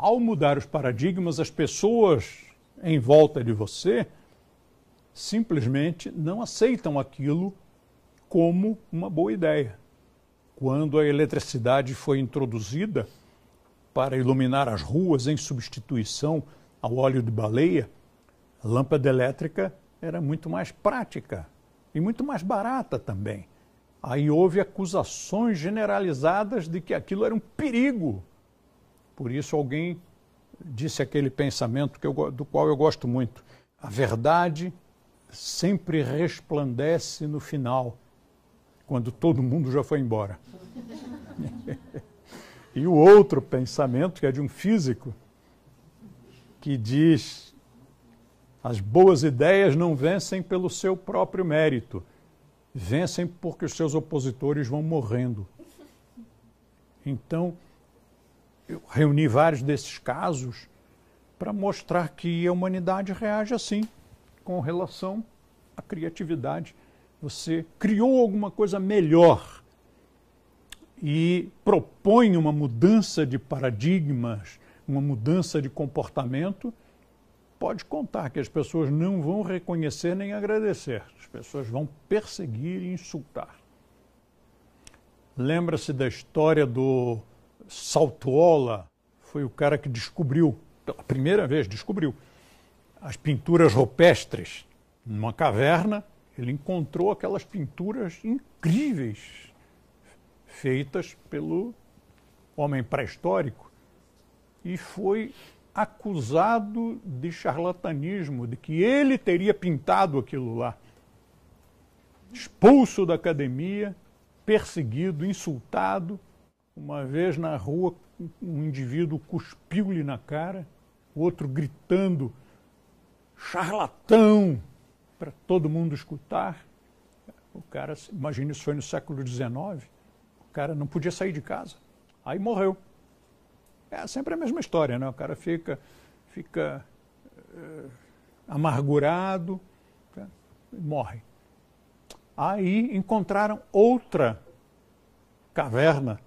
ao mudar os paradigmas, as pessoas em volta de você simplesmente não aceitam aquilo como uma boa ideia. Quando a eletricidade foi introduzida para iluminar as ruas em substituição ao óleo de baleia, a lâmpada elétrica era muito mais prática e muito mais barata também. Aí houve acusações generalizadas de que aquilo era um perigo. Por isso alguém disse aquele pensamento que eu, do qual eu gosto muito. A verdade sempre resplandece no final, quando todo mundo já foi embora. e o outro pensamento, que é de um físico, que diz: as boas ideias não vencem pelo seu próprio mérito, vencem porque os seus opositores vão morrendo. Então, eu reuni vários desses casos para mostrar que a humanidade reage assim com relação à criatividade. Você criou alguma coisa melhor e propõe uma mudança de paradigmas, uma mudança de comportamento, pode contar que as pessoas não vão reconhecer nem agradecer. As pessoas vão perseguir e insultar. Lembra-se da história do Saltuola? Foi o cara que descobriu, pela primeira vez, descobriu as pinturas rupestres. Numa caverna, ele encontrou aquelas pinturas incríveis feitas pelo homem pré-histórico e foi acusado de charlatanismo, de que ele teria pintado aquilo lá. Expulso da academia, perseguido, insultado. Uma vez na rua, um indivíduo cuspiu-lhe na cara, outro gritando charlatão para todo mundo escutar. O cara, imagine isso foi no século XIX, o cara não podia sair de casa. Aí morreu. É sempre a mesma história, né? O cara fica, fica uh, amargurado, tá? morre. Aí encontraram outra caverna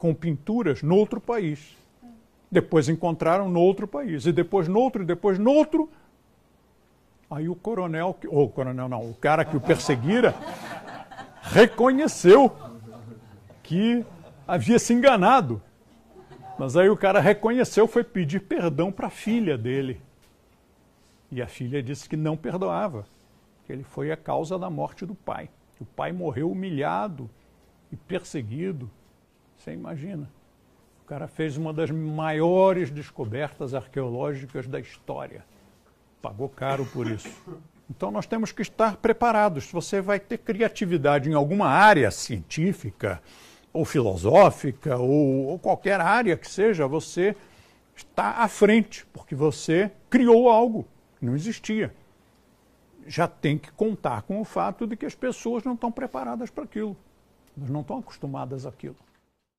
com pinturas no outro país. Depois encontraram no outro país, e depois no outro, e depois no outro, Aí o coronel, ou o coronel não, o cara que o perseguira, reconheceu que havia se enganado. Mas aí o cara reconheceu, foi pedir perdão para a filha dele. E a filha disse que não perdoava, que ele foi a causa da morte do pai. O pai morreu humilhado e perseguido. Você imagina. O cara fez uma das maiores descobertas arqueológicas da história pagou caro por isso. Então nós temos que estar preparados. Se você vai ter criatividade em alguma área científica, ou filosófica, ou, ou qualquer área que seja, você está à frente, porque você criou algo que não existia. Já tem que contar com o fato de que as pessoas não estão preparadas para aquilo. Elas não estão acostumadas àquilo.